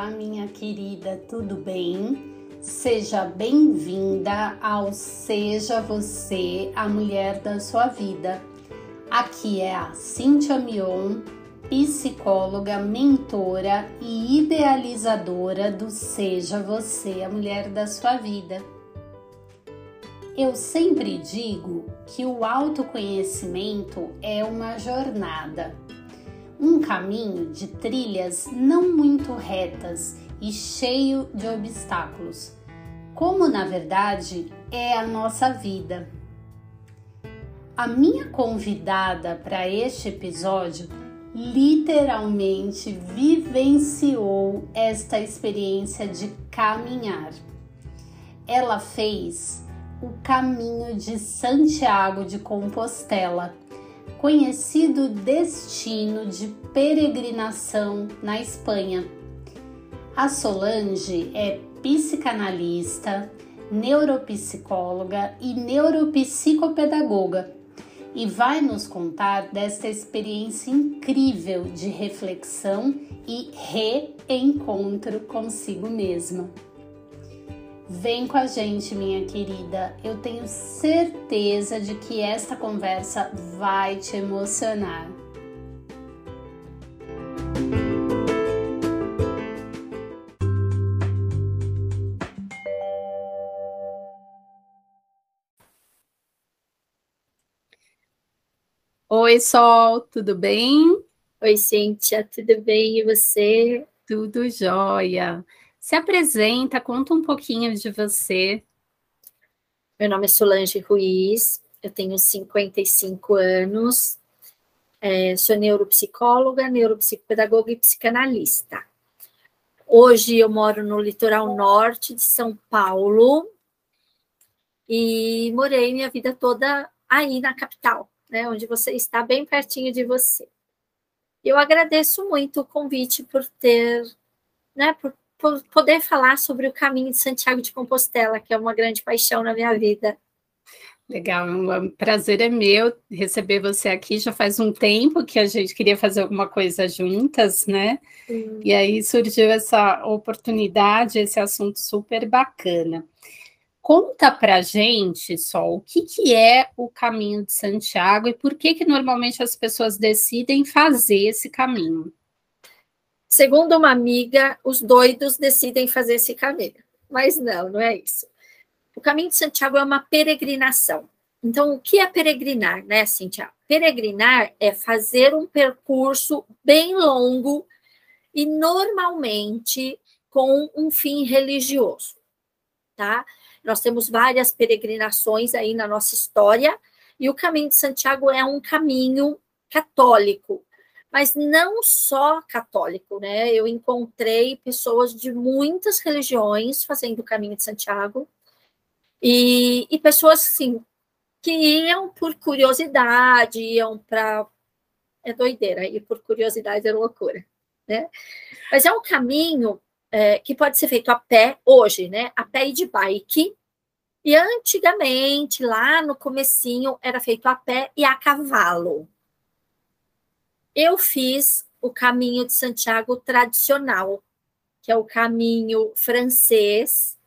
Olá, minha querida, tudo bem? Seja bem-vinda ao Seja Você a Mulher da Sua Vida. Aqui é a Cíntia Mion, psicóloga, mentora e idealizadora do Seja Você a Mulher da Sua Vida. Eu sempre digo que o autoconhecimento é uma jornada um caminho de trilhas não muito retas e cheio de obstáculos, como na verdade é a nossa vida. A minha convidada para este episódio literalmente vivenciou esta experiência de caminhar. Ela fez o caminho de Santiago de Compostela conhecido destino de peregrinação na Espanha. A Solange é psicanalista, neuropsicóloga e neuropsicopedagoga e vai nos contar desta experiência incrível de reflexão e reencontro consigo mesma. Vem com a gente, minha querida. Eu tenho certeza de que esta conversa vai te emocionar. Oi, Sol, tudo bem? Oi, Cíntia, tudo bem? E você? Tudo jóia. Se apresenta, conta um pouquinho de você. Meu nome é Solange Ruiz, eu tenho 55 anos, é, sou neuropsicóloga, neuropsicopedagoga e psicanalista. Hoje eu moro no litoral norte de São Paulo e morei minha vida toda aí na capital, né, onde você está bem pertinho de você. Eu agradeço muito o convite por ter, né, por poder falar sobre o caminho de Santiago de Compostela, que é uma grande paixão na minha vida. Legal, um prazer é meu receber você aqui. Já faz um tempo que a gente queria fazer alguma coisa juntas, né? Sim. E aí surgiu essa oportunidade, esse assunto super bacana. Conta pra gente, Sol, o que, que é o caminho de Santiago e por que que normalmente as pessoas decidem fazer esse caminho? Segundo uma amiga, os doidos decidem fazer esse caminho. Mas não, não é isso. O caminho de Santiago é uma peregrinação. Então, o que é peregrinar, né, Cintia? Peregrinar é fazer um percurso bem longo e normalmente com um fim religioso, tá? Nós temos várias peregrinações aí na nossa história e o caminho de Santiago é um caminho católico, mas não só católico, né? Eu encontrei pessoas de muitas religiões fazendo o caminho de Santiago e, e pessoas assim que iam por curiosidade, iam para é doideira, e por curiosidade é loucura, né? Mas é um caminho é, que pode ser feito a pé hoje, né? A pé e de bike. E antigamente, lá no comecinho, era feito a pé e a cavalo eu fiz o caminho de Santiago tradicional, que é o caminho francês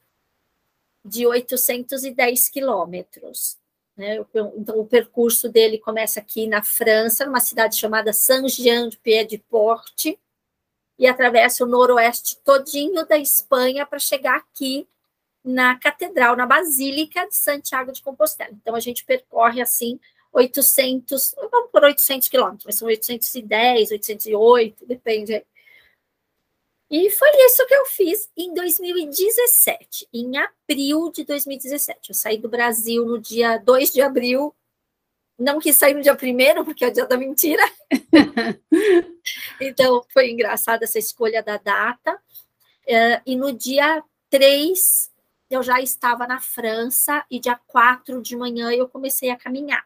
de 810 quilômetros. Né? Então, o percurso dele começa aqui na França, numa cidade chamada Saint-Jean-de-Pied-de-Port, e atravessa o noroeste todinho da Espanha para chegar aqui na catedral, na Basílica de Santiago de Compostela. Então, a gente percorre, assim, 800, vamos por 800 quilômetros, mas são 810, 808, depende. E foi isso que eu fiz em 2017, em abril de 2017. Eu saí do Brasil no dia 2 de abril, não quis sair no dia primeiro, porque é o dia da mentira. então, foi engraçada essa escolha da data. Uh, e no dia 3, eu já estava na França, e dia 4 de manhã eu comecei a caminhar.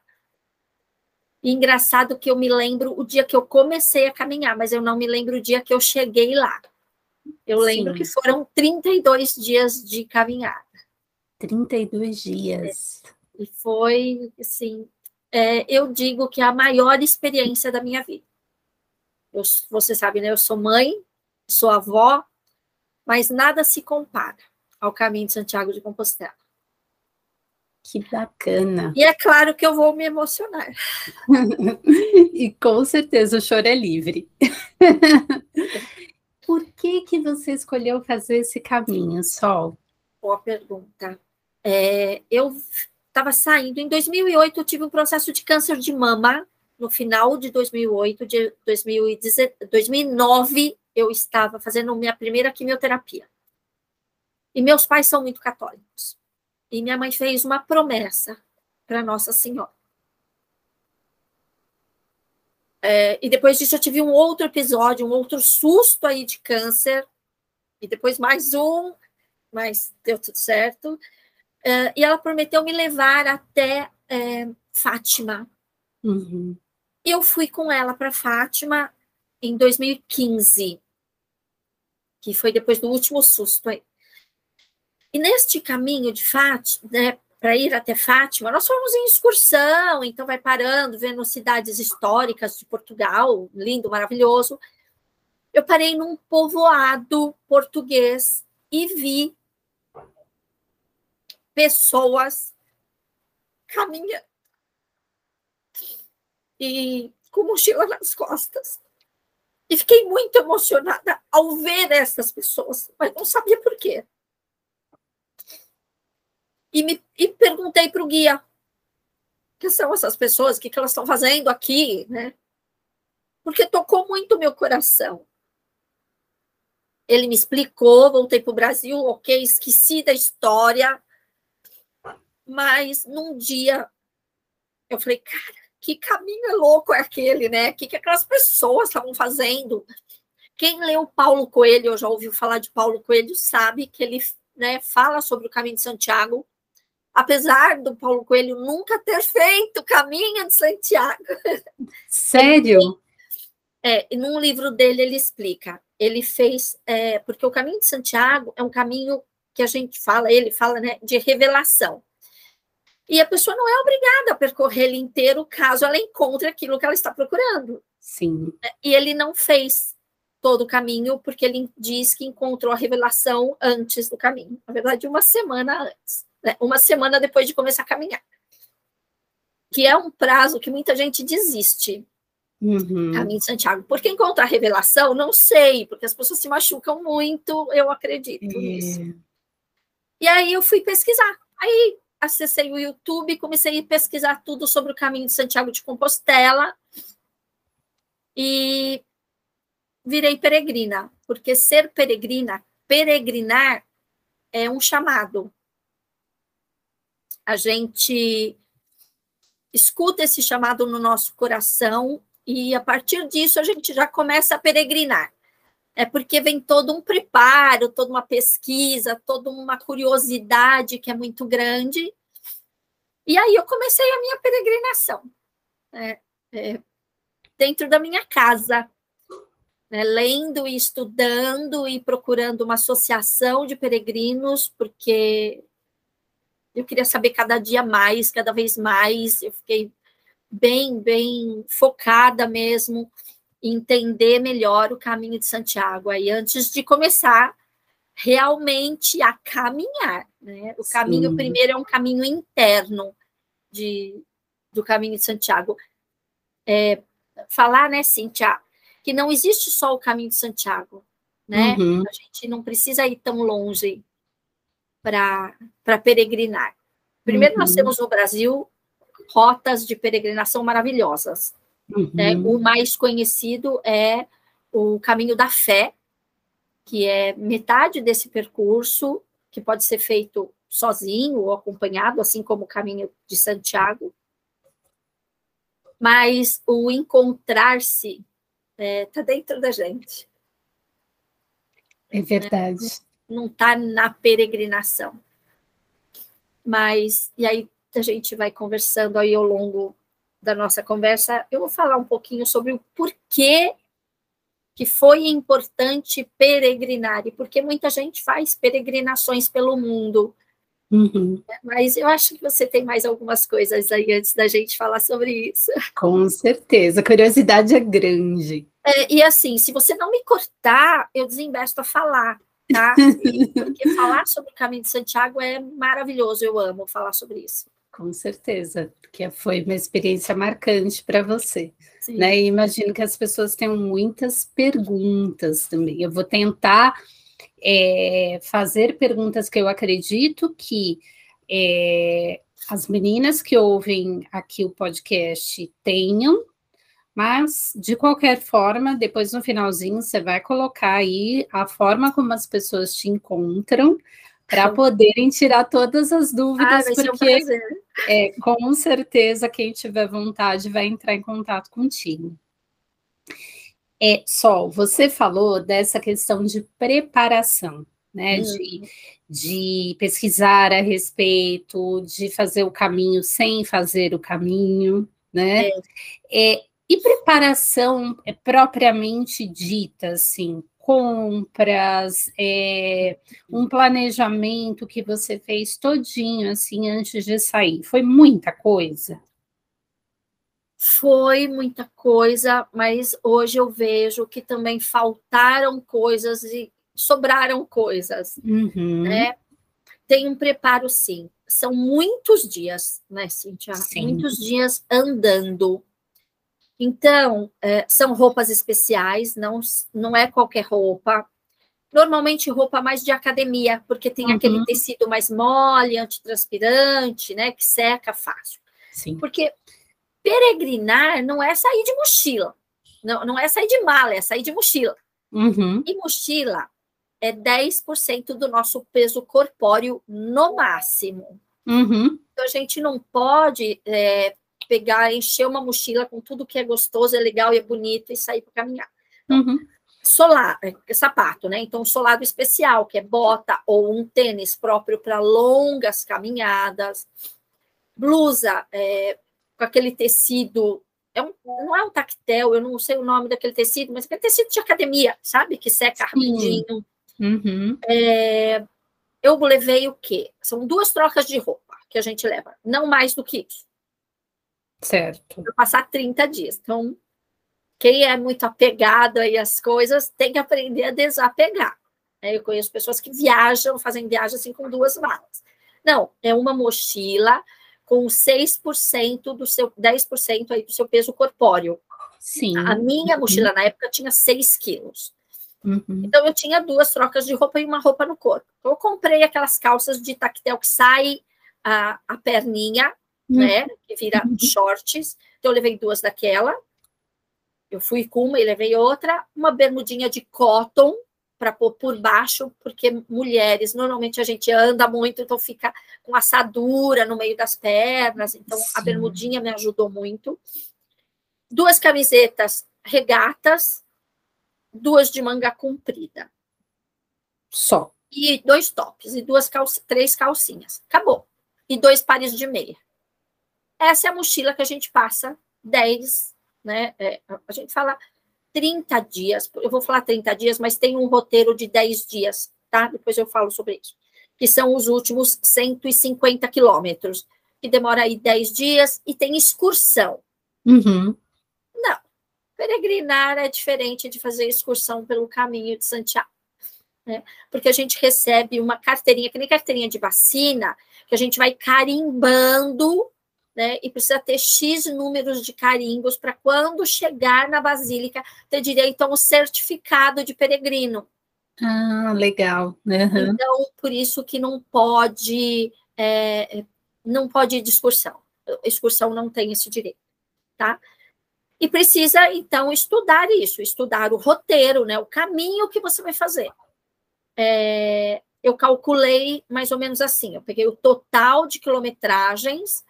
E engraçado que eu me lembro o dia que eu comecei a caminhar, mas eu não me lembro o dia que eu cheguei lá. Eu lembro Sim. que foram 32 dias de caminhada. 32 dias. É. E foi, assim, é, eu digo que é a maior experiência da minha vida. Eu, você sabe, né? Eu sou mãe, sou avó, mas nada se compara ao caminho de Santiago de Compostela. Que bacana. E é claro que eu vou me emocionar. e com certeza o choro é livre. Por que que você escolheu fazer esse caminho, Sol? Boa pergunta. É, eu estava saindo, em 2008 eu tive um processo de câncer de mama, no final de 2008, de 2009 eu estava fazendo minha primeira quimioterapia. E meus pais são muito católicos. E minha mãe fez uma promessa para Nossa Senhora. É, e depois disso eu tive um outro episódio, um outro susto aí de câncer. E depois mais um, mas deu tudo certo. É, e ela prometeu me levar até é, Fátima. Uhum. E eu fui com ela para Fátima em 2015, que foi depois do último susto aí. E neste caminho de Fátima, né, para ir até Fátima, nós fomos em excursão, então vai parando, vendo cidades históricas de Portugal, lindo, maravilhoso. Eu parei num povoado português e vi pessoas caminhando e com mochila nas costas. E fiquei muito emocionada ao ver essas pessoas, mas não sabia por quê e, me, e perguntei para o guia que são essas pessoas, o que, que elas estão fazendo aqui, né? Porque tocou muito meu coração. Ele me explicou, voltei para o Brasil, ok, esqueci da história, mas num dia eu falei, cara, que caminho louco é aquele, né? O que, que aquelas pessoas estavam fazendo? Quem leu Paulo Coelho, ou já ouviu falar de Paulo Coelho, sabe que ele né, fala sobre o caminho de Santiago apesar do Paulo Coelho nunca ter feito o caminho de Santiago. Sério? É, num livro dele ele explica. Ele fez, é, porque o caminho de Santiago é um caminho que a gente fala, ele fala, né, de revelação. E a pessoa não é obrigada a percorrer ele inteiro caso ela encontre aquilo que ela está procurando. Sim. E ele não fez todo o caminho, porque ele diz que encontrou a revelação antes do caminho. Na verdade, uma semana antes né, uma semana depois de começar a caminhar. Que é um prazo que muita gente desiste. Uhum. Caminho de Santiago. Porque encontrar revelação, não sei, porque as pessoas se machucam muito, eu acredito é. nisso. E aí eu fui pesquisar. Aí acessei o YouTube comecei a pesquisar tudo sobre o caminho de Santiago de Compostela. E virei peregrina, porque ser peregrina, peregrinar é um chamado a gente escuta esse chamado no nosso coração e a partir disso a gente já começa a peregrinar. É porque vem todo um preparo, toda uma pesquisa, toda uma curiosidade que é muito grande. E aí eu comecei a minha peregrinação, é, é, dentro da minha casa, né, lendo e estudando e procurando uma associação de peregrinos, porque eu queria saber cada dia mais, cada vez mais. Eu fiquei bem, bem focada mesmo em entender melhor o caminho de Santiago. Aí, antes de começar realmente a caminhar, né? O Sim. caminho primeiro é um caminho interno de, do caminho de Santiago. É, falar, né, Cintia, que não existe só o caminho de Santiago, né? Uhum. A gente não precisa ir tão longe para peregrinar. Primeiro, uhum. nós temos no Brasil rotas de peregrinação maravilhosas. Uhum. Né? O mais conhecido é o Caminho da Fé, que é metade desse percurso, que pode ser feito sozinho ou acompanhado, assim como o Caminho de Santiago. Mas o encontrar-se está é, tá dentro da gente. É verdade não está na peregrinação. Mas, e aí a gente vai conversando aí ao longo da nossa conversa, eu vou falar um pouquinho sobre o porquê que foi importante peregrinar e porque muita gente faz peregrinações pelo mundo. Uhum. Mas eu acho que você tem mais algumas coisas aí antes da gente falar sobre isso. Com certeza, a curiosidade é grande. É, e assim, se você não me cortar, eu desembesto a falar. Tá? Porque falar sobre o caminho de Santiago é maravilhoso, eu amo falar sobre isso. Com certeza, porque foi uma experiência marcante para você. Né? E imagino que as pessoas tenham muitas perguntas também. Eu vou tentar é, fazer perguntas que eu acredito que é, as meninas que ouvem aqui o podcast tenham, mas de qualquer forma, depois no finalzinho você vai colocar aí a forma como as pessoas te encontram para poderem tirar todas as dúvidas, ah, porque um é, com certeza quem tiver vontade vai entrar em contato contigo. É, Sol, você falou dessa questão de preparação, né? Uhum. De, de pesquisar a respeito, de fazer o caminho sem fazer o caminho, né? É. É, e preparação é propriamente dita, assim, compras, é, um planejamento que você fez todinho, assim, antes de sair? Foi muita coisa? Foi muita coisa, mas hoje eu vejo que também faltaram coisas e sobraram coisas, uhum. né? Tem um preparo, sim. São muitos dias, né, Cintia? Sim. Muitos dias andando, então, é, são roupas especiais, não, não é qualquer roupa. Normalmente roupa mais de academia, porque tem uhum. aquele tecido mais mole, antitranspirante, né? Que seca fácil. Sim. Porque peregrinar não é sair de mochila. Não, não é sair de mala, é sair de mochila. Uhum. E mochila é 10% do nosso peso corpóreo no máximo. Uhum. Então, a gente não pode é, pegar, encher uma mochila com tudo que é gostoso, é legal e é bonito e sair para caminhar. Então, uhum. Solar, é, sapato, né? Então, solado especial, que é bota ou um tênis próprio para longas caminhadas. Blusa é, com aquele tecido, é um, não é um tactel, eu não sei o nome daquele tecido, mas aquele tecido de academia, sabe? Que seca rapidinho. Uhum. É, eu levei o quê? São duas trocas de roupa que a gente leva, não mais do que isso. Certo. Para passar 30 dias. Então, quem é muito apegado aí às coisas tem que aprender a desapegar. Né? Eu conheço pessoas que viajam, fazem viagem assim com duas malas. Não, é uma mochila com 6% do seu, 10% aí do seu peso corpóreo. Sim. A minha uhum. mochila na época tinha 6 quilos. Uhum. Então eu tinha duas trocas de roupa e uma roupa no corpo. Então, eu comprei aquelas calças de tactel que sai a, a perninha Uhum. né? Que vira uhum. shorts. Então, eu levei duas daquela. Eu fui com uma e levei outra. Uma bermudinha de cotton para pôr por baixo, porque mulheres, normalmente a gente anda muito, então fica com assadura no meio das pernas. Então, Sim. a bermudinha me ajudou muito. Duas camisetas regatas, duas de manga comprida. Só. E dois tops, e duas calça, três calcinhas. Acabou. E dois pares de meia. Essa é a mochila que a gente passa 10, né? É, a gente fala 30 dias, eu vou falar 30 dias, mas tem um roteiro de 10 dias, tá? Depois eu falo sobre isso. Que são os últimos 150 quilômetros, que demora aí 10 dias e tem excursão. Uhum. Não, peregrinar é diferente de fazer excursão pelo caminho de Santiago. Né? Porque a gente recebe uma carteirinha, que nem carteirinha de vacina, que a gente vai carimbando né? E precisa ter X números de carimbos para quando chegar na Basílica ter direito a um certificado de peregrino. Ah, legal. Uhum. Então, por isso que não pode, é, não pode ir de excursão. Excursão não tem esse direito, tá? E precisa, então, estudar isso, estudar o roteiro, né? O caminho que você vai fazer. É, eu calculei mais ou menos assim: eu peguei o total de quilometragens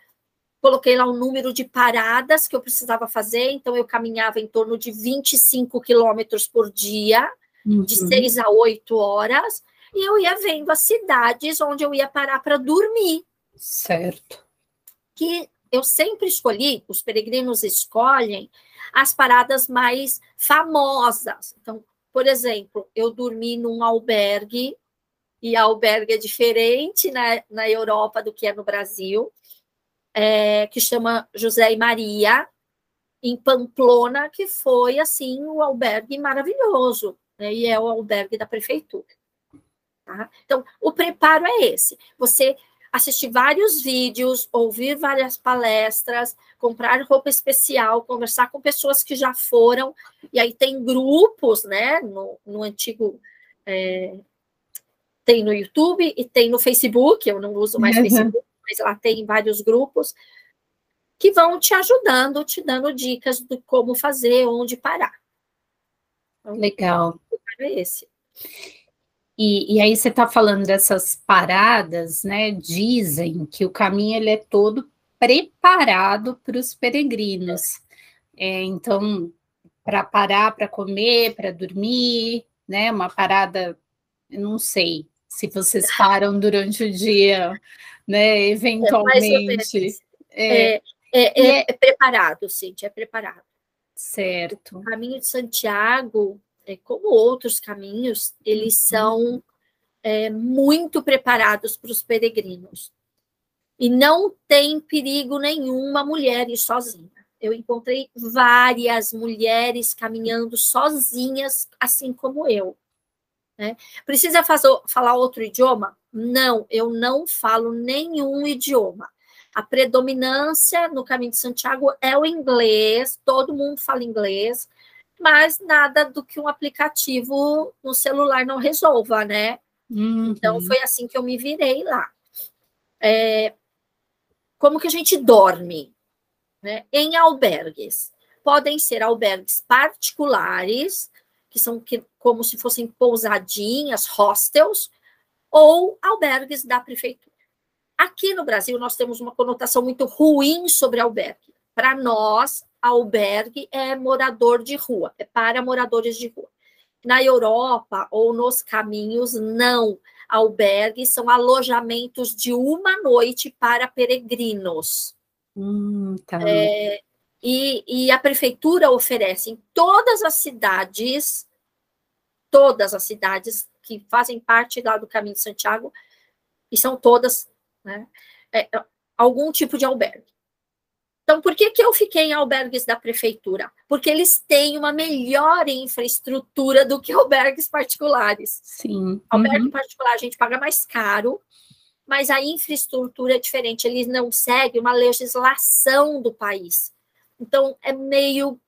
coloquei lá o número de paradas que eu precisava fazer, então eu caminhava em torno de 25 quilômetros por dia, uhum. de 6 a 8 horas, e eu ia vendo as cidades onde eu ia parar para dormir. Certo. Que eu sempre escolhi, os peregrinos escolhem as paradas mais famosas. Então, por exemplo, eu dormi num albergue, e albergue é diferente na, na Europa do que é no Brasil é, que chama José e Maria, em Pamplona, que foi, assim, o albergue maravilhoso, né? e é o albergue da prefeitura. Tá? Então, o preparo é esse. Você assistir vários vídeos, ouvir várias palestras, comprar roupa especial, conversar com pessoas que já foram, e aí tem grupos, né, no, no antigo, é, tem no YouTube e tem no Facebook, eu não uso mais uhum. Facebook, mas lá tem vários grupos, que vão te ajudando, te dando dicas de como fazer, onde parar. Então, Legal. É esse. E, e aí você está falando dessas paradas, né? Dizem que o caminho ele é todo preparado para os peregrinos. É, então, para parar, para comer, para dormir, né? Uma parada, não sei se vocês param durante o dia, né? Eventualmente. É, é, é, é, é preparado, Cintia, é preparado. Certo. O caminho de Santiago é, como outros caminhos, eles uhum. são é, muito preparados para os peregrinos. E não tem perigo nenhum uma mulher ir sozinha. Eu encontrei várias mulheres caminhando sozinhas, assim como eu. Né? Precisa fazer, falar outro idioma? Não, eu não falo nenhum idioma. A predominância no caminho de Santiago é o inglês, todo mundo fala inglês mas nada do que um aplicativo no celular não resolva, né? Uhum. Então foi assim que eu me virei lá. É, como que a gente dorme? Né? Em albergues. Podem ser albergues particulares, que são que, como se fossem pousadinhas, hostels, ou albergues da prefeitura. Aqui no Brasil, nós temos uma conotação muito ruim sobre albergue. Para nós, albergue é morador de rua, é para moradores de rua. Na Europa ou nos caminhos, não. Albergues são alojamentos de uma noite para peregrinos. Hum, tá. é, e, e a prefeitura oferece em todas as cidades, todas as cidades que fazem parte lá do Caminho de Santiago, e são todas, né, é, algum tipo de albergue. Então, por que, que eu fiquei em albergues da prefeitura? Porque eles têm uma melhor infraestrutura do que albergues particulares. Sim. Albergue uhum. particular a gente paga mais caro, mas a infraestrutura é diferente. Eles não seguem uma legislação do país. Então, é meio.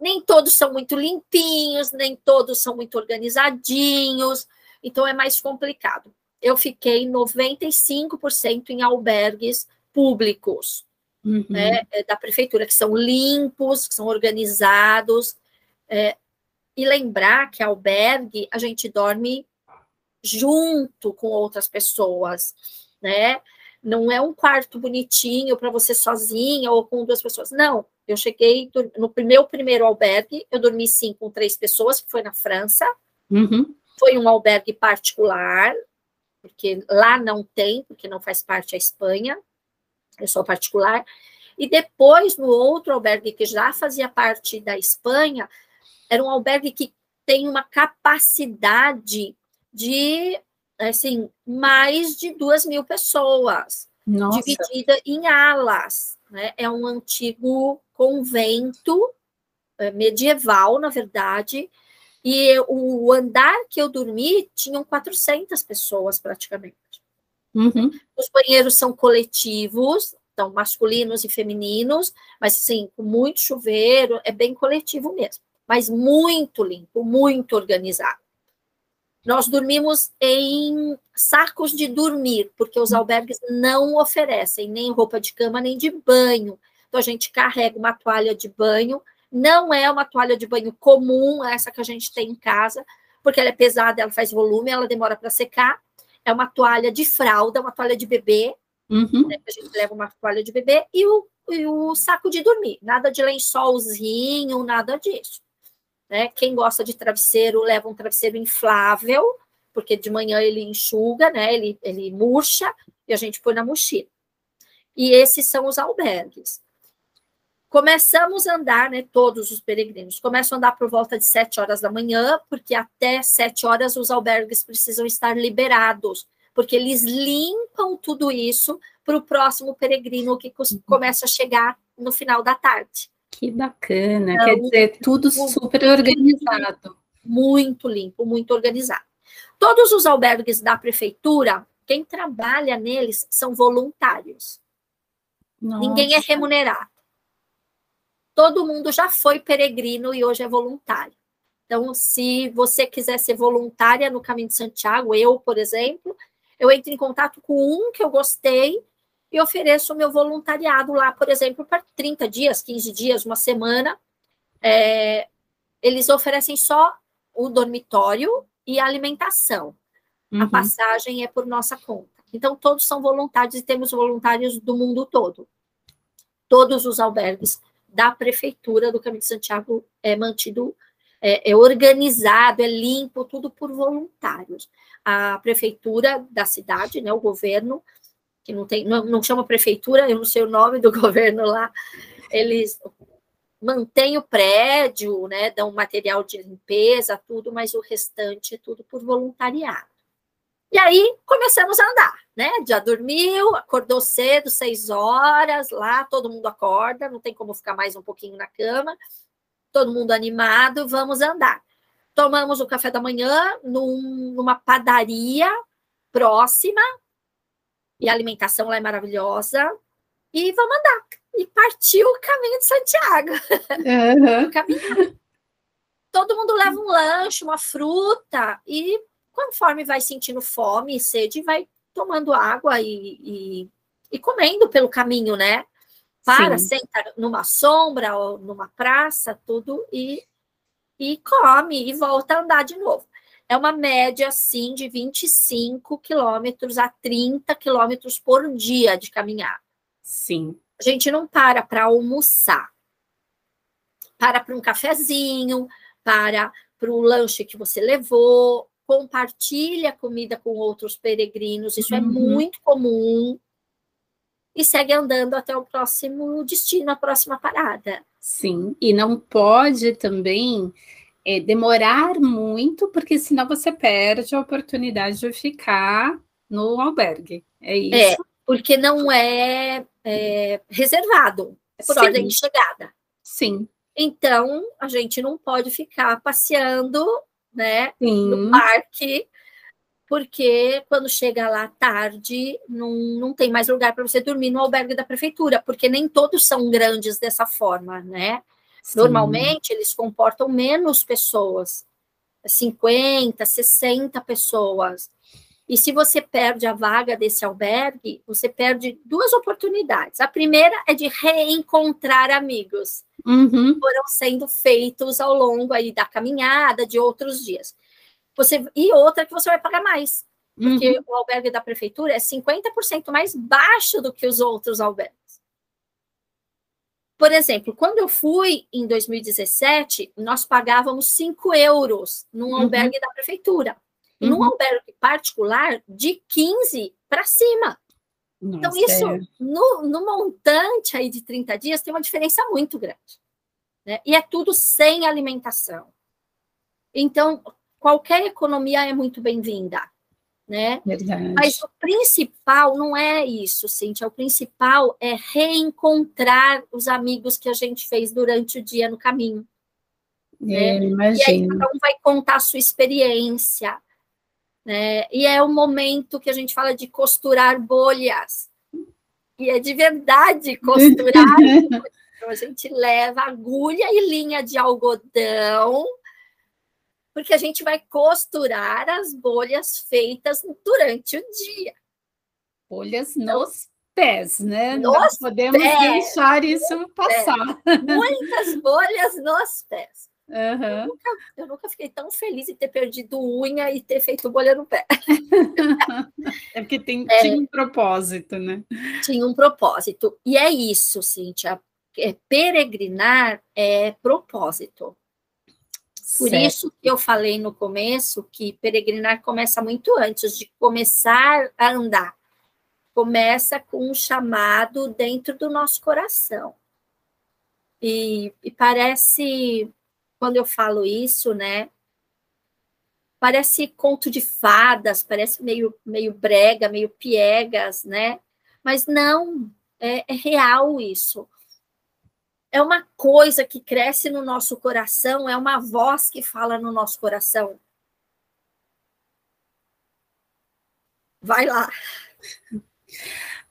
Nem todos são muito limpinhos, nem todos são muito organizadinhos. Então, é mais complicado. Eu fiquei 95% em albergues públicos uhum. né, é, da prefeitura, que são limpos, que são organizados. É, e lembrar que albergue a gente dorme junto com outras pessoas, né? Não é um quarto bonitinho para você sozinha ou com duas pessoas. Não, eu cheguei no meu primeiro albergue, eu dormi sim com três pessoas, que foi na França. Uhum. Foi um albergue particular, porque lá não tem, porque não faz parte da Espanha pessoa particular. E depois, no outro albergue que já fazia parte da Espanha, era um albergue que tem uma capacidade de, assim, mais de duas mil pessoas, Nossa. dividida em alas. Né? É um antigo convento é, medieval, na verdade, e o andar que eu dormi tinham 400 pessoas praticamente. Uhum. Os banheiros são coletivos, então masculinos e femininos, mas assim, com muito chuveiro, é bem coletivo mesmo, mas muito limpo, muito organizado. Nós dormimos em sacos de dormir, porque os albergues não oferecem nem roupa de cama nem de banho. Então a gente carrega uma toalha de banho, não é uma toalha de banho comum, essa que a gente tem em casa, porque ela é pesada, ela faz volume, ela demora para secar é uma toalha de fralda, uma toalha de bebê, uhum. né, a gente leva uma toalha de bebê e o, e o saco de dormir, nada de lençolzinho, nada disso. Né? Quem gosta de travesseiro leva um travesseiro inflável, porque de manhã ele enxuga, né? ele, ele murcha e a gente põe na mochila. E esses são os albergues. Começamos a andar, né, todos os peregrinos, começam a andar por volta de sete horas da manhã, porque até sete horas os albergues precisam estar liberados, porque eles limpam tudo isso para o próximo peregrino que uhum. começa a chegar no final da tarde. Que bacana, então, quer dizer, tudo super organizado. Muito limpo, muito organizado. Todos os albergues da prefeitura, quem trabalha neles são voluntários. Nossa. Ninguém é remunerado. Todo mundo já foi peregrino e hoje é voluntário. Então, se você quiser ser voluntária no Caminho de Santiago, eu, por exemplo, eu entro em contato com um que eu gostei e ofereço o meu voluntariado lá, por exemplo, para 30 dias, 15 dias, uma semana. É, eles oferecem só o dormitório e a alimentação. Uhum. A passagem é por nossa conta. Então, todos são voluntários e temos voluntários do mundo todo. Todos os albergues da prefeitura do Caminho de Santiago é mantido, é, é organizado, é limpo, tudo por voluntários. A prefeitura da cidade, né, o governo, que não tem, não, não chama prefeitura, eu não sei o nome do governo lá, eles mantêm o prédio, né, dão material de limpeza, tudo, mas o restante é tudo por voluntariado. E aí começamos a andar, né? Já dormiu, acordou cedo, seis horas, lá todo mundo acorda, não tem como ficar mais um pouquinho na cama, todo mundo animado, vamos andar. Tomamos o café da manhã num, numa padaria próxima, e a alimentação lá é maravilhosa. E vamos andar. E partiu o caminho de Santiago. Uhum. Todo mundo leva um lanche, uma fruta, e conforme vai sentindo fome e sede, vai tomando água e, e, e comendo pelo caminho, né? Para, Sim. senta numa sombra ou numa praça, tudo, e, e come e volta a andar de novo é uma média, assim, de 25 quilômetros a 30 quilômetros por dia de caminhar. Sim. A gente não para para almoçar. Para para um cafezinho, para para o lanche que você levou, compartilha comida com outros peregrinos, isso é uhum. é muito comum. E segue andando até o próximo destino, a próxima parada. Sim, e não pode também é, demorar muito, porque senão você perde a oportunidade de ficar no albergue. É, é isso? É, porque não é, é reservado, é por Sim. ordem de chegada. Sim. Então, a gente não pode ficar passeando né, no parque, porque quando chega lá tarde, não, não tem mais lugar para você dormir no albergue da prefeitura, porque nem todos são grandes dessa forma, né? Sim. Normalmente, eles comportam menos pessoas, 50, 60 pessoas. E se você perde a vaga desse albergue, você perde duas oportunidades. A primeira é de reencontrar amigos uhum. que foram sendo feitos ao longo aí da caminhada, de outros dias. Você, e outra que você vai pagar mais, porque uhum. o albergue da prefeitura é 50% mais baixo do que os outros albergues. Por exemplo, quando eu fui em 2017, nós pagávamos 5 euros num uhum. albergue da prefeitura. Uhum. num albergue particular, de 15 para cima. Nossa, então, isso, é. no, no, montante aí de 30 dias, tem uma diferença muito grande. Né? E é tudo sem alimentação. Então, qualquer economia é muito bem-vinda né? Verdade. Mas o principal não é isso, Cíntia. O principal é reencontrar os amigos que a gente fez durante o dia no caminho. É, né? E aí cada um vai contar a sua experiência. Né? E é o momento que a gente fala de costurar bolhas. E é de verdade costurar. então, a gente leva agulha e linha de algodão porque a gente vai costurar as bolhas feitas durante o dia. Bolhas então, nos pés, né? Nos Não podemos pés, deixar isso passar. Muitas bolhas nos pés. Uhum. Eu, nunca, eu, nunca, fiquei tão feliz em ter perdido unha e ter feito bolha no pé. é porque tem, é, tinha um propósito, né? Tinha um propósito. E é isso, Cíntia. É, peregrinar é propósito. Por certo. isso que eu falei no começo que peregrinar começa muito antes de começar a andar. Começa com um chamado dentro do nosso coração. E, e parece, quando eu falo isso, né? Parece conto de fadas, parece meio, meio brega, meio piegas, né? Mas não, é, é real isso é uma coisa que cresce no nosso coração, é uma voz que fala no nosso coração. Vai lá.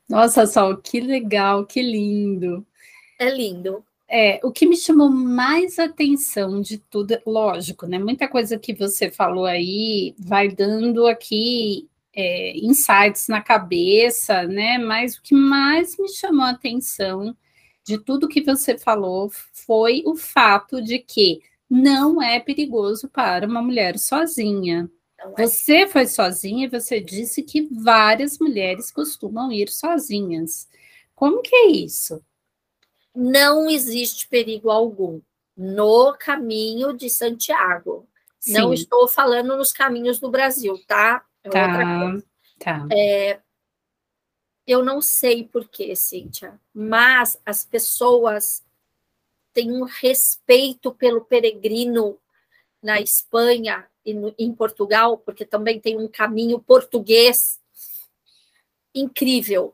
Nossa, Sol, que legal, que lindo. É lindo. É, o que me chamou mais atenção de tudo, lógico, né? Muita coisa que você falou aí vai dando aqui é, insights na cabeça, né? Mas o que mais me chamou a atenção de tudo que você falou foi o fato de que não é perigoso para uma mulher sozinha. É. Você foi sozinha e você disse que várias mulheres costumam ir sozinhas. Como que é isso? não existe perigo algum no caminho de Santiago. Sim. Não estou falando nos caminhos do Brasil, tá? É tá, tá. É, eu não sei porquê, Cíntia, mas as pessoas têm um respeito pelo peregrino na Espanha e no, em Portugal, porque também tem um caminho português incrível,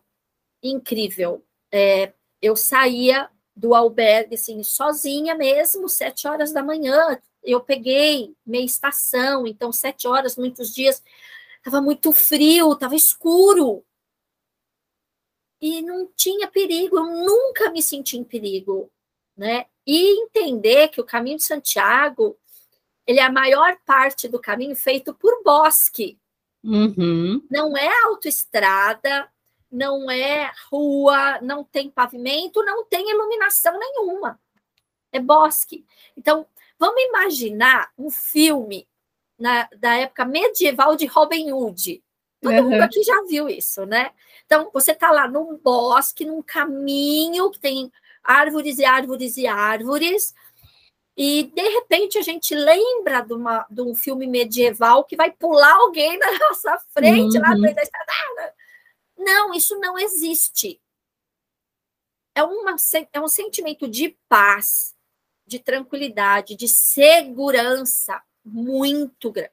incrível. É, eu saía do albergue, assim, sozinha mesmo, sete horas da manhã. Eu peguei meia estação, então sete horas, muitos dias, estava muito frio, estava escuro. E não tinha perigo, eu nunca me senti em perigo, né? E entender que o caminho de Santiago, ele é a maior parte do caminho feito por bosque. Uhum. Não é autoestrada, não é rua, não tem pavimento, não tem iluminação nenhuma. É bosque. Então, vamos imaginar um filme na, da época medieval de Robin Hood. Todo uhum. mundo aqui já viu isso, né? Então, você está lá num bosque, num caminho que tem árvores e árvores e árvores, e de repente a gente lembra de, uma, de um filme medieval que vai pular alguém na nossa frente, uhum. lá no meio da estrada. Não, isso não existe. É, uma, é um sentimento de paz, de tranquilidade, de segurança muito grande.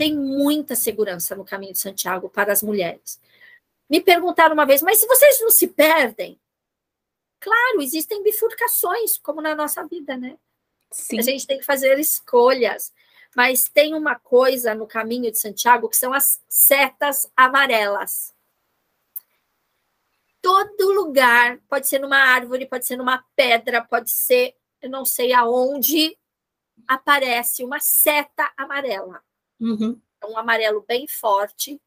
Tem muita segurança no caminho de Santiago para as mulheres. Me perguntaram uma vez, mas se vocês não se perdem? Claro, existem bifurcações, como na nossa vida, né? Sim. A gente tem que fazer escolhas. Mas tem uma coisa no caminho de Santiago que são as setas amarelas. Todo lugar, pode ser numa árvore, pode ser numa pedra, pode ser, eu não sei aonde, aparece uma seta amarela. Uhum. É um amarelo bem forte.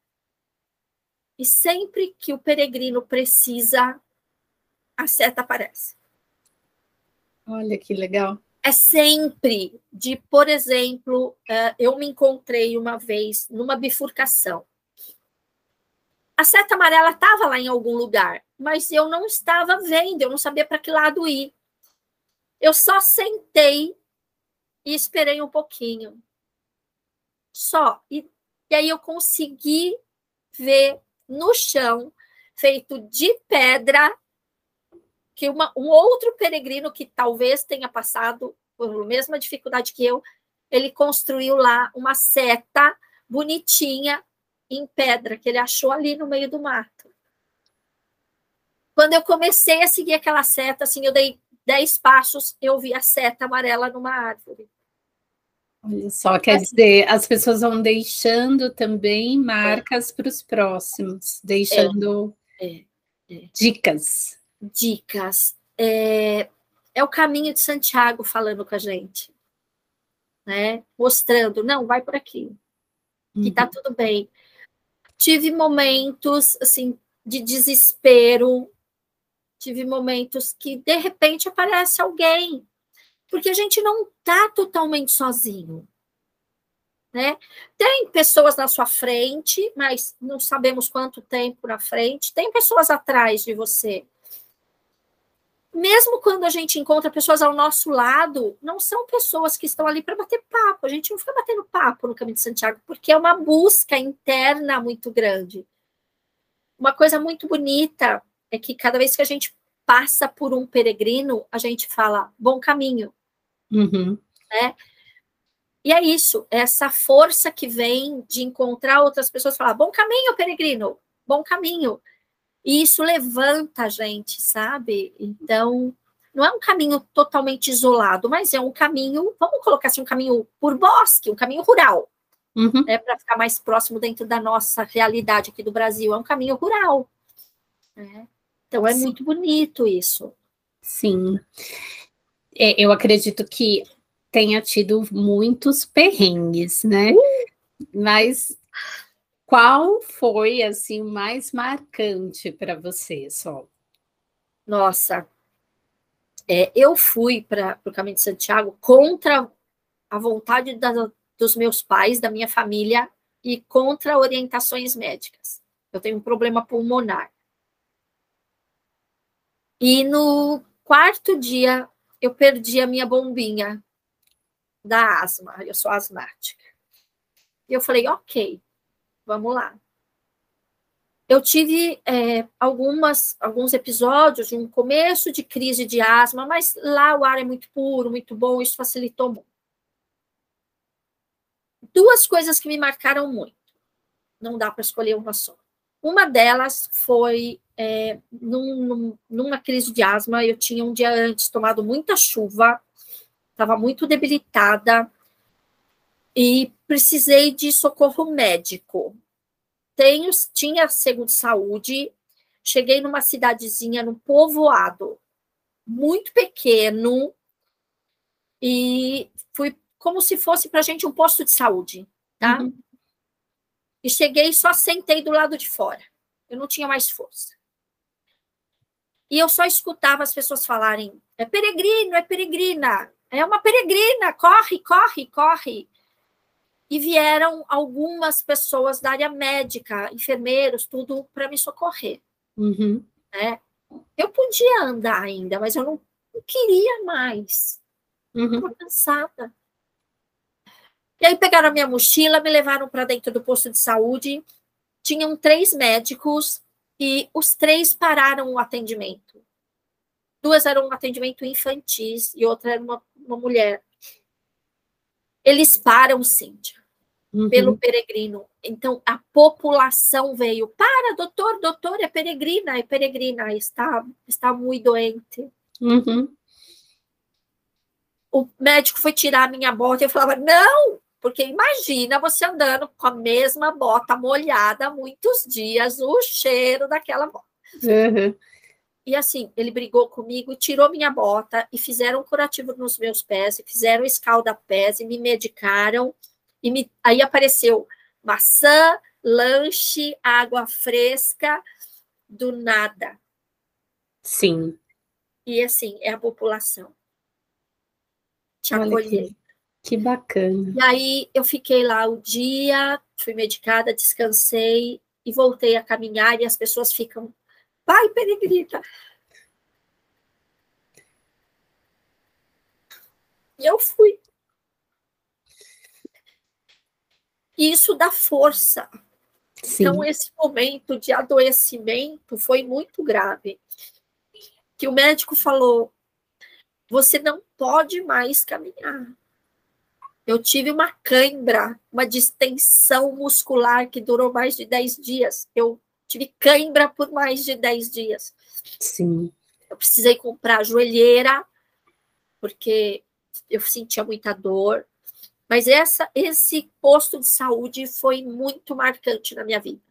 E sempre que o peregrino precisa, a seta aparece. Olha que legal é sempre de, por exemplo, uh, eu me encontrei uma vez numa bifurcação. A seta amarela estava lá em algum lugar, mas eu não estava vendo, eu não sabia para que lado ir. Eu só sentei e esperei um pouquinho. Só. E, e aí eu consegui ver no chão, feito de pedra, que uma, um outro peregrino que talvez tenha passado por mesma dificuldade que eu, ele construiu lá uma seta bonitinha em pedra que ele achou ali no meio do mato. Quando eu comecei a seguir aquela seta, assim, eu dei dez passos, eu vi a seta amarela numa árvore. Olha só, quer assim, dizer, as pessoas vão deixando também marcas é. para os próximos, deixando é, é, dicas dicas. É, é o caminho de Santiago falando com a gente, né? Mostrando, não, vai por aqui, que tá uhum. tudo bem. Tive momentos, assim, de desespero, tive momentos que, de repente, aparece alguém, porque a gente não tá totalmente sozinho. Né? Tem pessoas na sua frente, mas não sabemos quanto tempo na frente. Tem pessoas atrás de você mesmo quando a gente encontra pessoas ao nosso lado, não são pessoas que estão ali para bater papo. A gente não fica batendo papo no caminho de Santiago, porque é uma busca interna muito grande. Uma coisa muito bonita é que cada vez que a gente passa por um peregrino, a gente fala bom caminho. Uhum. Né? E é isso, é essa força que vem de encontrar outras pessoas, falar bom caminho, peregrino, bom caminho. E isso levanta a gente, sabe? Então, não é um caminho totalmente isolado, mas é um caminho, vamos colocar assim, um caminho por bosque, um caminho rural. uhum. né, para ficar mais próximo dentro da nossa realidade aqui do Brasil. É um caminho rural. Né? Então é Sim. muito bonito isso. Sim. É, eu acredito que tenha tido muitos perrengues, né? Uh! Mas qual foi assim o mais marcante para você, Sol? Nossa, é, eu fui para o Caminho de Santiago contra a vontade da, dos meus pais, da minha família e contra orientações médicas. Eu tenho um problema pulmonar. E no quarto dia eu perdi a minha bombinha da asma. Eu sou asmática. E eu falei, ok, vamos lá. Eu tive é, algumas, alguns episódios um começo de crise de asma, mas lá o ar é muito puro, muito bom, isso facilitou muito. Duas coisas que me marcaram muito. Não dá para escolher uma só. Uma delas foi é, num, num, numa crise de asma. Eu tinha um dia antes tomado muita chuva, estava muito debilitada e precisei de socorro médico tenho, tinha seguro de saúde, cheguei numa cidadezinha, num povoado muito pequeno, e fui como se fosse para gente um posto de saúde, tá? Uhum. E cheguei e só sentei do lado de fora. Eu não tinha mais força. E eu só escutava as pessoas falarem: é peregrino, é peregrina, é uma peregrina, corre, corre, corre e vieram algumas pessoas da área médica, enfermeiros, tudo para me socorrer. Uhum. Né? Eu podia andar ainda, mas eu não, não queria mais. Uhum. Estava cansada. E aí pegaram a minha mochila, me levaram para dentro do posto de saúde. Tinham três médicos e os três pararam o atendimento. Duas eram um atendimento infantis e outra era uma, uma mulher. Eles param, Cíntia uhum. pelo peregrino. Então, a população veio, para, doutor, doutor, é peregrina, é peregrina, está, está muito doente. Uhum. O médico foi tirar a minha bota e eu falava, não, porque imagina você andando com a mesma bota molhada muitos dias, o cheiro daquela bota. Uhum. E assim, ele brigou comigo, tirou minha bota e fizeram um curativo nos meus pés, e fizeram escalda-pés e me medicaram e me, aí apareceu maçã, lanche, água fresca, do nada. Sim. E assim, é a população. Te acolher. Que, bacana. E aí eu fiquei lá o dia, fui medicada, descansei e voltei a caminhar e as pessoas ficam, vai, peregrina. E eu fui. E isso dá força. Sim. Então, esse momento de adoecimento foi muito grave. Que o médico falou: você não pode mais caminhar. Eu tive uma cãibra, uma distensão muscular que durou mais de 10 dias. Eu tive cãibra por mais de 10 dias. Sim. Eu precisei comprar joelheira, porque eu sentia muita dor. Mas essa, esse posto de saúde foi muito marcante na minha vida,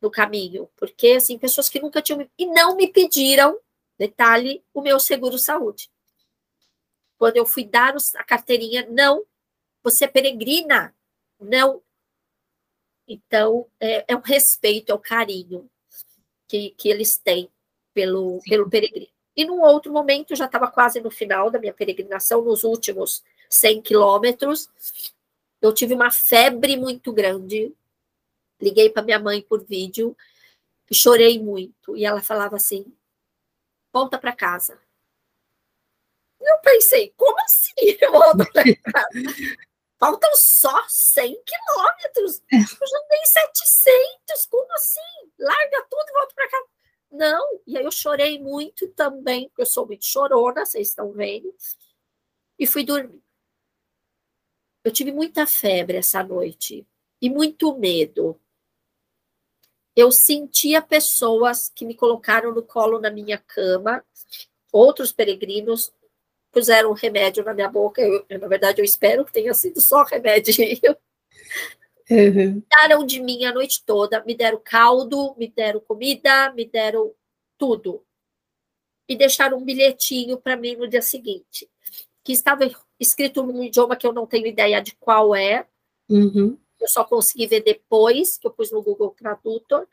no caminho, porque assim, pessoas que nunca tinham e não me pediram, detalhe, o meu seguro saúde. Quando eu fui dar a carteirinha, não, você é peregrina, não. Então, é, é o respeito, é o carinho que, que eles têm pelo, pelo peregrino. E num outro momento, já estava quase no final da minha peregrinação, nos últimos 100 quilômetros. Eu tive uma febre muito grande. Liguei para minha mãe por vídeo e chorei muito. E ela falava assim: volta para casa. Eu pensei, como assim? Volta para casa. Faltam só 100 quilômetros. Eu já dei 700. Como assim? Larga tudo e volta para casa. Não. E aí eu chorei muito também, porque eu sou muito chorona, vocês estão vendo. E fui dormir. Eu tive muita febre essa noite e muito medo. Eu sentia pessoas que me colocaram no colo na minha cama, outros peregrinos puseram um remédio na minha boca. Eu, na verdade, eu espero que tenha sido só remedinho. Uhum. De mim a noite toda, me deram caldo, me deram comida, me deram tudo. E deixaram um bilhetinho para mim no dia seguinte, que estava escrito num idioma que eu não tenho ideia de qual é. Uhum. Eu só consegui ver depois, que eu pus no Google Tradutor,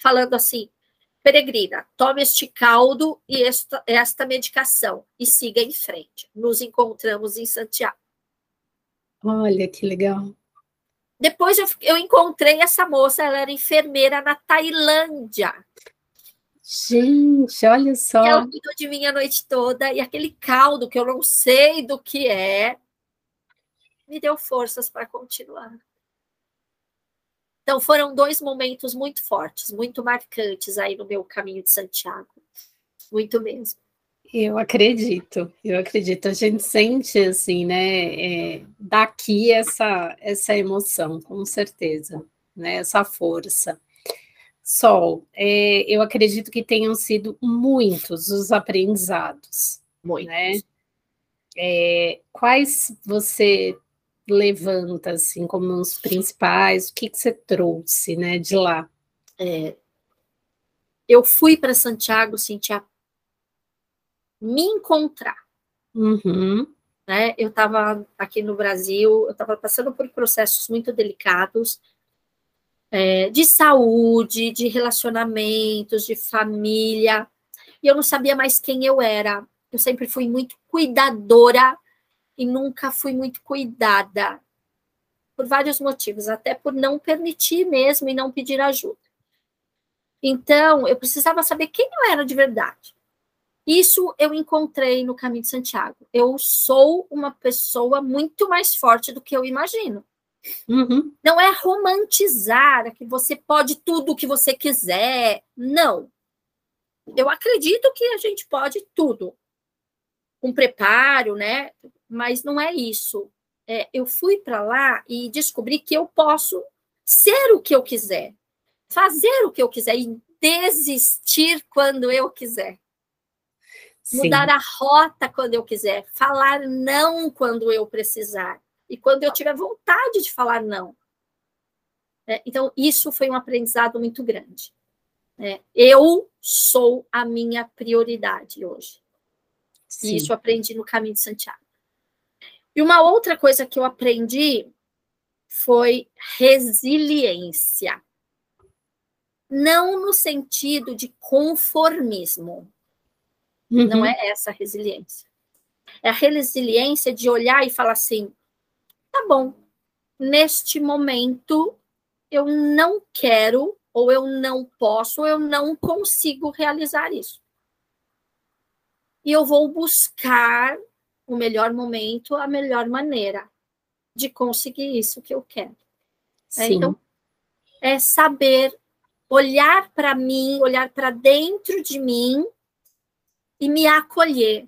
falando assim: Peregrina, tome este caldo e esta, esta medicação e siga em frente. Nos encontramos em Santiago. Olha que legal. Depois eu, eu encontrei essa moça, ela era enfermeira na Tailândia. Gente, olha só. Ela cuidou de mim a noite toda e aquele caldo que eu não sei do que é, me deu forças para continuar. Então foram dois momentos muito fortes, muito marcantes aí no meu caminho de Santiago. Muito mesmo. Eu acredito, eu acredito. A gente sente assim, né? É, daqui essa essa emoção, com certeza, né? Essa força. Sol, é, eu acredito que tenham sido muitos os aprendizados, muitos. né? É, quais você levanta assim como os principais? O que, que você trouxe, né, de lá? É, eu fui para Santiago, Cintia, me encontrar. Uhum. Né? Eu estava aqui no Brasil, eu estava passando por processos muito delicados é, de saúde, de relacionamentos, de família, e eu não sabia mais quem eu era. Eu sempre fui muito cuidadora e nunca fui muito cuidada, por vários motivos, até por não permitir mesmo e não pedir ajuda. Então, eu precisava saber quem eu era de verdade. Isso eu encontrei no caminho de Santiago. Eu sou uma pessoa muito mais forte do que eu imagino. Uhum. Não é romantizar que você pode tudo o que você quiser. Não. Eu acredito que a gente pode tudo. Com preparo, né? Mas não é isso. É, eu fui para lá e descobri que eu posso ser o que eu quiser, fazer o que eu quiser e desistir quando eu quiser. Sim. mudar a rota quando eu quiser, falar não quando eu precisar e quando eu tiver vontade de falar não. É, então, isso foi um aprendizado muito grande. É, eu sou a minha prioridade hoje. Sim. E isso eu aprendi no caminho de Santiago. E uma outra coisa que eu aprendi foi resiliência. Não no sentido de conformismo, Uhum. Não é essa a resiliência. É a resiliência de olhar e falar assim: tá bom, neste momento eu não quero, ou eu não posso, ou eu não consigo realizar isso. E eu vou buscar o melhor momento, a melhor maneira de conseguir isso que eu quero. É, então, é saber olhar para mim, olhar para dentro de mim e me acolher.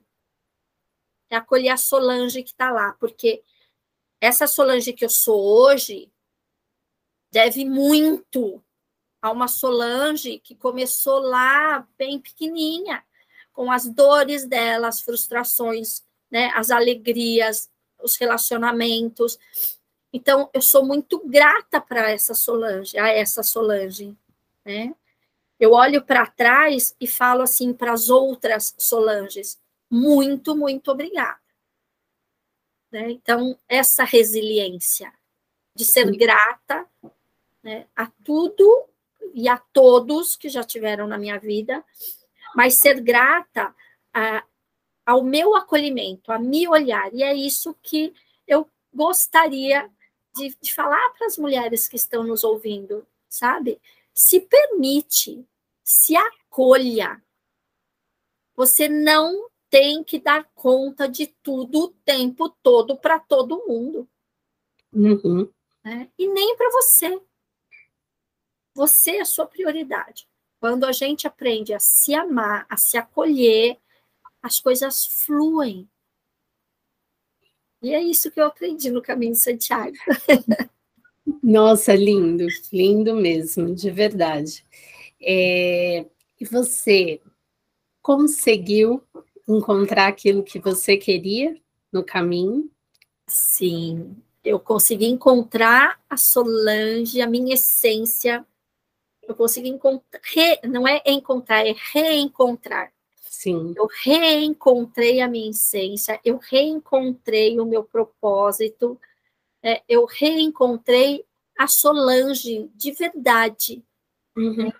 É acolher a Solange que está lá, porque essa Solange que eu sou hoje deve muito a uma Solange que começou lá bem pequenininha, com as dores dela, as frustrações, né, as alegrias, os relacionamentos. Então, eu sou muito grata para essa Solange, a essa Solange, né? Eu olho para trás e falo assim para as outras Solanges: muito, muito obrigada. Né? Então, essa resiliência de ser grata né, a tudo e a todos que já tiveram na minha vida, mas ser grata a, ao meu acolhimento, a me olhar. E é isso que eu gostaria de, de falar para as mulheres que estão nos ouvindo, sabe? Se permite, se acolha. Você não tem que dar conta de tudo o tempo todo para todo mundo. Uhum. Né? E nem para você. Você é a sua prioridade. Quando a gente aprende a se amar, a se acolher, as coisas fluem. E é isso que eu aprendi no caminho de Santiago. Nossa, lindo, lindo mesmo, de verdade. É, e você conseguiu encontrar aquilo que você queria no caminho? Sim, Eu consegui encontrar a Solange, a minha essência. Eu consegui encontrar, re, não é encontrar, é reencontrar. Sim. Eu reencontrei a minha essência, eu reencontrei o meu propósito, é, eu reencontrei a Solange de verdade. Uhum.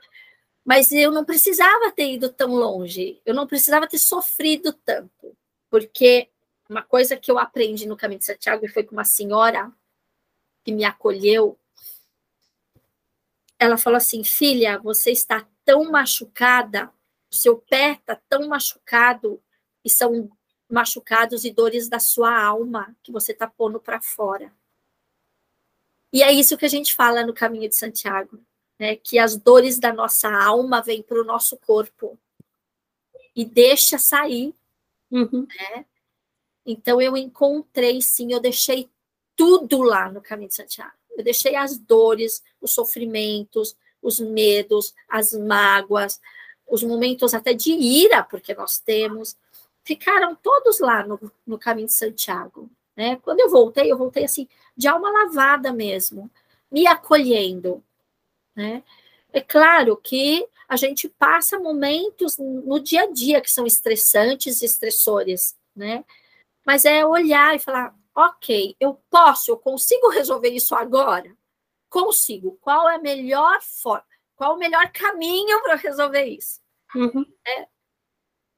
Mas eu não precisava ter ido tão longe, eu não precisava ter sofrido tanto, porque uma coisa que eu aprendi no caminho de Santiago e foi com uma senhora que me acolheu. Ela falou assim: Filha, você está tão machucada, seu pé está tão machucado, e são machucados e dores da sua alma que você está pondo para fora. E é isso que a gente fala no caminho de Santiago, né? Que as dores da nossa alma vêm para o nosso corpo e deixa sair, uhum. né? Então eu encontrei, sim, eu deixei tudo lá no caminho de Santiago. Eu deixei as dores, os sofrimentos, os medos, as mágoas, os momentos até de ira, porque nós temos, ficaram todos lá no, no caminho de Santiago. Né? Quando eu voltei, eu voltei assim, de alma lavada mesmo, me acolhendo. Né? É claro que a gente passa momentos no dia a dia que são estressantes e estressores, né? Mas é olhar e falar, ok, eu posso, eu consigo resolver isso agora? Consigo. Qual é a melhor forma? Qual o melhor caminho para resolver isso? Uhum. É,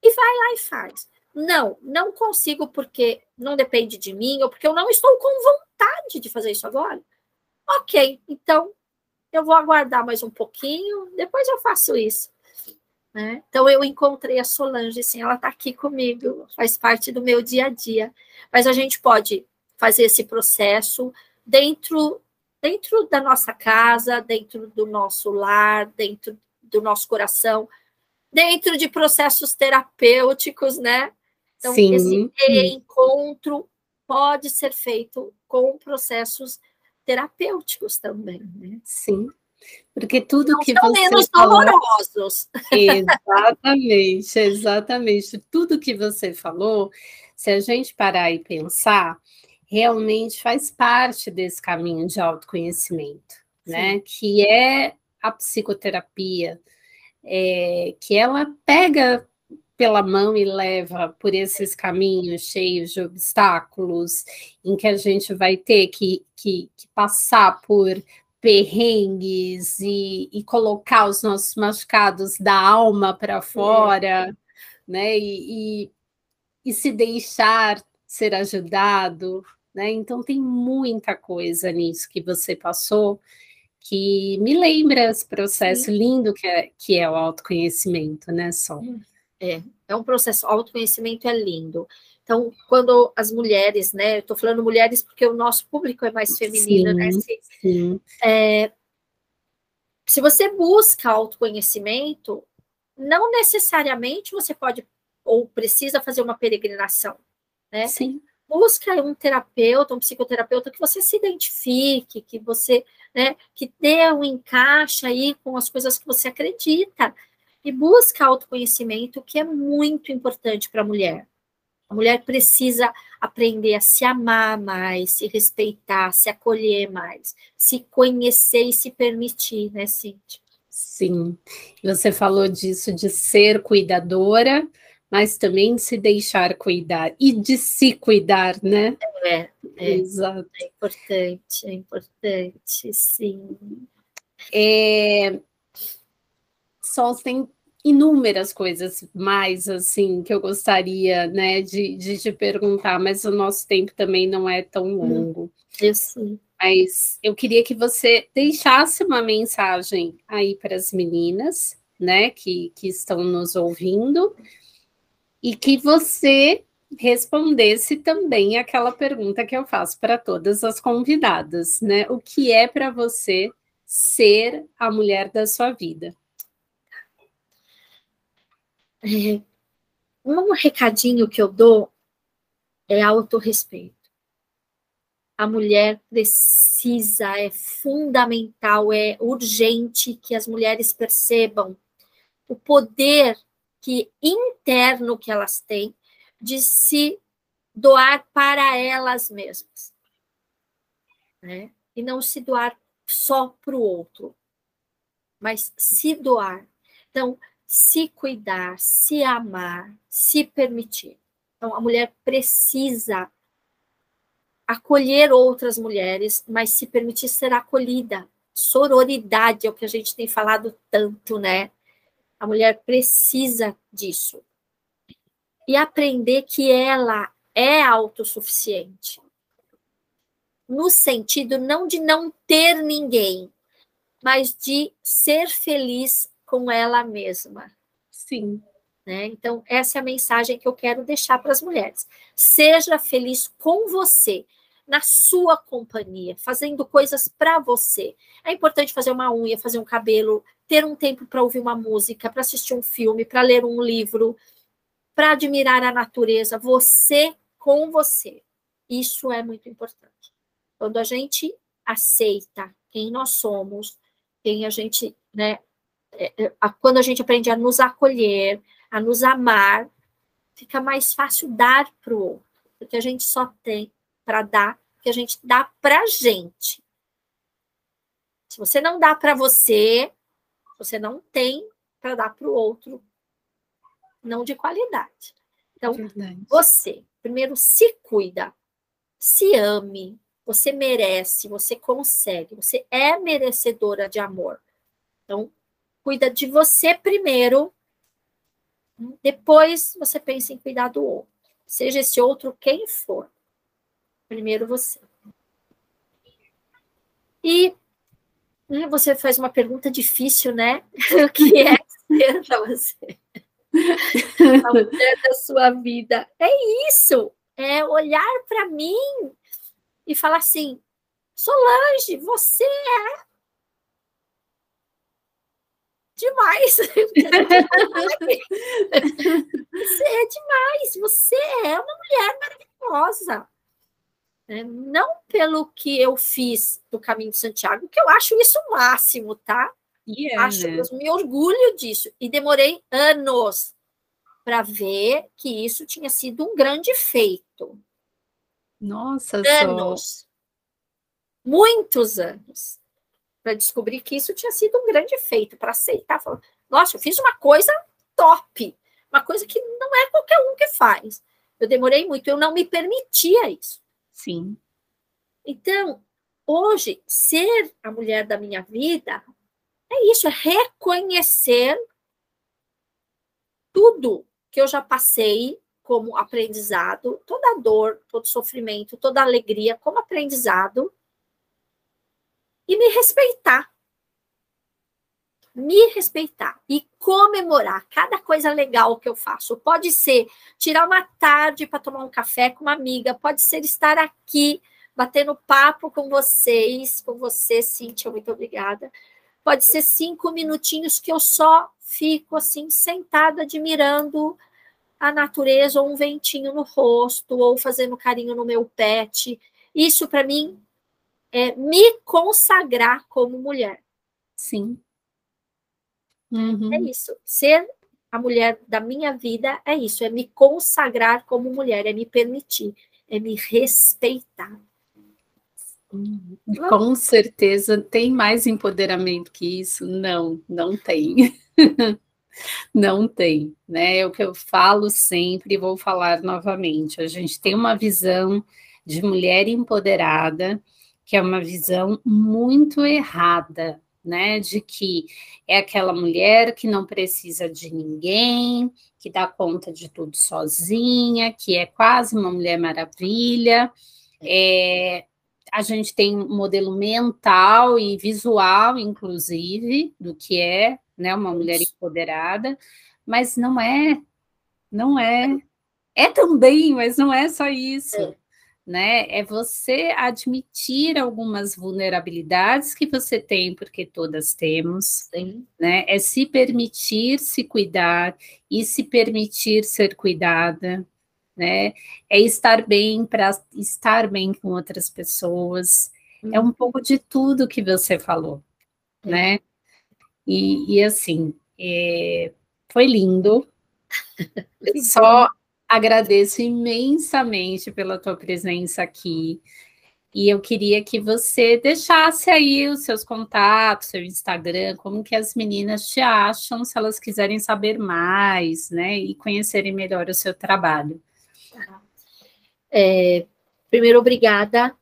e vai lá e faz. Não, não consigo porque não depende de mim ou porque eu não estou com vontade de fazer isso agora. Ok, então eu vou aguardar mais um pouquinho, depois eu faço isso. Né? Então eu encontrei a Solange, sim, ela está aqui comigo, faz parte do meu dia a dia. Mas a gente pode fazer esse processo dentro dentro da nossa casa, dentro do nosso lar, dentro do nosso coração, dentro de processos terapêuticos, né? Então, Sim. esse reencontro pode ser feito com processos terapêuticos também, né? Sim. Porque tudo Não que são você menos falou, dolorosos. Exatamente, exatamente. Tudo que você falou, se a gente parar e pensar, realmente faz parte desse caminho de autoconhecimento, né? Sim. né? Que é a psicoterapia, é, que ela pega pela mão e leva por esses caminhos cheios de obstáculos, em que a gente vai ter que, que, que passar por perrengues e, e, colocar os nossos machucados da alma para fora, é. né? E, e, e, se deixar ser ajudado, né? Então tem muita coisa nisso que você passou que me lembra esse processo Sim. lindo que é, que é o autoconhecimento, né, Sol? É, é um processo, autoconhecimento é lindo. Então, quando as mulheres, né, eu estou falando mulheres porque o nosso público é mais feminino, né, sim, né? Se, sim. É, se você busca autoconhecimento, não necessariamente você pode ou precisa fazer uma peregrinação, né? Sim. Busca um terapeuta, um psicoterapeuta que você se identifique, que você, né, que dê um encaixe aí com as coisas que você acredita e busca autoconhecimento, que é muito importante para a mulher. A mulher precisa aprender a se amar mais, se respeitar, se acolher mais, se conhecer e se permitir, né, Cintia? Sim, você falou disso de ser cuidadora, mas também se deixar cuidar e de se cuidar, né? É, é Exato. é importante, é importante, sim. É, só tem inúmeras coisas mais assim que eu gostaria né, de, de te perguntar, mas o nosso tempo também não é tão hum, longo. Eu sim. Mas eu queria que você deixasse uma mensagem aí para as meninas, né, que, que estão nos ouvindo, e que você respondesse também aquela pergunta que eu faço para todas as convidadas, né? O que é para você ser a mulher da sua vida? É, um recadinho que eu dou é autorrespeito. A mulher precisa, é fundamental, é urgente que as mulheres percebam o poder que interno que elas têm de se doar para elas mesmas. né? E não se doar só para o outro, mas se doar. Então, se cuidar, se amar, se permitir. Então, a mulher precisa acolher outras mulheres, mas se permitir ser acolhida. Sororidade é o que a gente tem falado tanto, né? A mulher precisa disso. E aprender que ela é autossuficiente. No sentido não de não ter ninguém, mas de ser feliz com ela mesma. Sim. Né? Então, essa é a mensagem que eu quero deixar para as mulheres. Seja feliz com você na sua companhia, fazendo coisas para você. É importante fazer uma unha, fazer um cabelo, ter um tempo para ouvir uma música, para assistir um filme, para ler um livro, para admirar a natureza, você com você. Isso é muito importante. Quando a gente aceita quem nós somos, quem a gente, né, é, é, quando a gente aprende a nos acolher, a nos amar, fica mais fácil dar para o outro, porque a gente só tem para dar que a gente dá para a gente. Se você não dá para você, você não tem para dar para o outro, não de qualidade. Então, Verdade. você, primeiro, se cuida, se ame, você merece, você consegue, você é merecedora de amor. Então, cuida de você primeiro, depois você pensa em cuidar do outro. Seja esse outro quem for. Primeiro você. E né, você faz uma pergunta difícil, né? O que é ser para você? A mulher da sua vida. É isso. É olhar para mim e falar assim: Solange, você é demais. você é demais. Você é uma mulher maravilhosa. Né? Não pelo que eu fiz do Caminho de Santiago, que eu acho isso o máximo, tá? Yeah, acho, né? eu me orgulho disso. E demorei anos para ver que isso tinha sido um grande feito. Nossa, anos. Só... Muitos anos. Para descobrir que isso tinha sido um grande feito, para aceitar. Falar, Nossa, eu fiz uma coisa top. Uma coisa que não é qualquer um que faz. Eu demorei muito, eu não me permitia isso. Sim. Então, hoje, ser a mulher da minha vida é isso, é reconhecer tudo que eu já passei como aprendizado, toda dor, todo sofrimento, toda alegria como aprendizado e me respeitar. Me respeitar e comemorar cada coisa legal que eu faço. Pode ser tirar uma tarde para tomar um café com uma amiga, pode ser estar aqui batendo papo com vocês, com você, Cíntia, muito obrigada. Pode ser cinco minutinhos que eu só fico assim, sentada, admirando a natureza, ou um ventinho no rosto, ou fazendo carinho no meu pet. Isso, para mim, é me consagrar como mulher. Sim. Uhum. É isso. Ser a mulher da minha vida é isso, é me consagrar como mulher, é me permitir, é me respeitar. Uhum. Com certeza tem mais empoderamento que isso? Não, não tem. não tem, né? É o que eu falo sempre e vou falar novamente. A gente tem uma visão de mulher empoderada, que é uma visão muito errada né? De que é aquela mulher que não precisa de ninguém, que dá conta de tudo sozinha, que é quase uma mulher maravilha. É, a gente tem um modelo mental e visual, inclusive, do que é né, uma mulher empoderada, mas não é, não é. É também, mas não é só isso. É né? É você admitir algumas vulnerabilidades que você tem, porque todas temos, Sim. né? É se permitir se cuidar e se permitir ser cuidada, né? É estar bem para estar bem com outras pessoas. É um uhum. pouco de tudo que você falou, é. né? E, e assim, é, foi lindo. Só agradeço imensamente pela tua presença aqui. E eu queria que você deixasse aí os seus contatos, seu Instagram, como que as meninas te acham, se elas quiserem saber mais, né, e conhecerem melhor o seu trabalho. É, primeiro, obrigada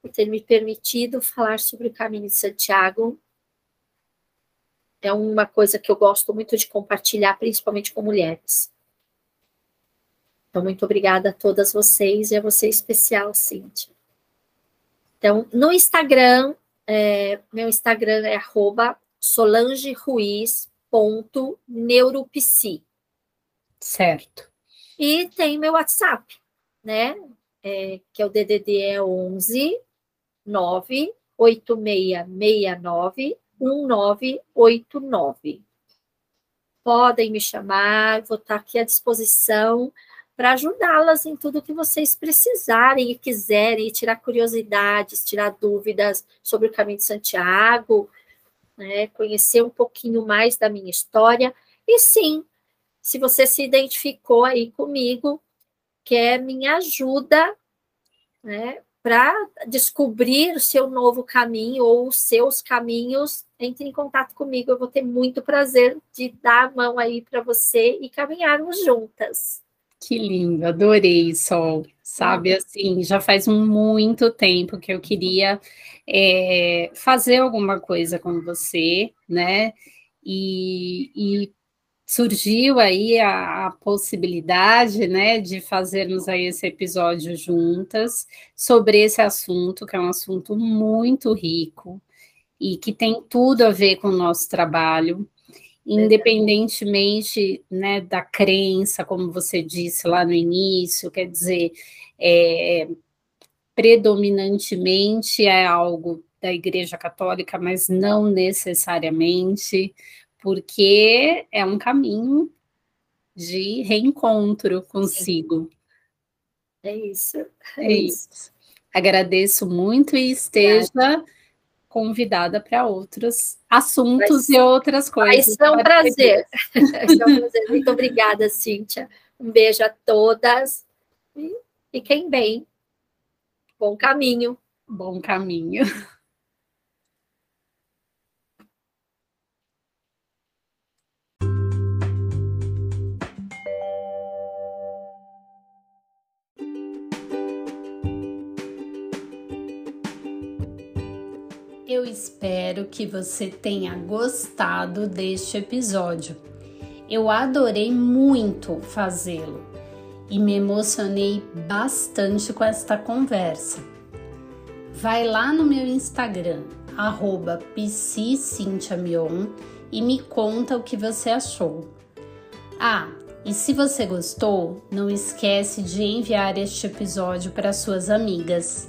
por ter me permitido falar sobre o Caminho de Santiago. É uma coisa que eu gosto muito de compartilhar, principalmente com mulheres. Então, muito obrigada a todas vocês e a você especial, Cíntia. Então, no Instagram, é, meu Instagram é arroba solangeruiz.neuropsi. Certo. E tem meu WhatsApp, né? É, que é o DDD é 11 98669 1989. Podem me chamar, vou estar aqui à disposição para ajudá-las em tudo que vocês precisarem e quiserem, e tirar curiosidades, tirar dúvidas sobre o caminho de Santiago, né, conhecer um pouquinho mais da minha história. E sim, se você se identificou aí comigo, quer minha ajuda, né, para descobrir o seu novo caminho ou os seus caminhos, entre em contato comigo. Eu vou ter muito prazer de dar a mão aí para você e caminharmos juntas. Que lindo, adorei, Sol. Sabe, assim, já faz muito tempo que eu queria é, fazer alguma coisa com você, né? E, e surgiu aí a, a, possibilidade, né, de fazermos aí esse episódio juntas sobre esse assunto, que é um assunto muito rico e que tem tudo a ver com o nosso trabalho independentemente né, da crença, como você disse lá no início, quer dizer, é, predominantemente é algo da Igreja Católica, mas não necessariamente, porque é um caminho de reencontro consigo. É isso. É, é isso. isso. Agradeço muito e esteja. Obrigada convidada para outros assuntos e outras coisas. Vai ser um prazer. Ser um prazer. Muito obrigada, Cíntia. Um beijo a todas e fiquem bem. Bom caminho. Bom caminho. Eu espero que você tenha gostado deste episódio. Eu adorei muito fazê-lo e me emocionei bastante com esta conversa. Vai lá no meu Instagram, arroba e me conta o que você achou. Ah, e se você gostou, não esquece de enviar este episódio para suas amigas.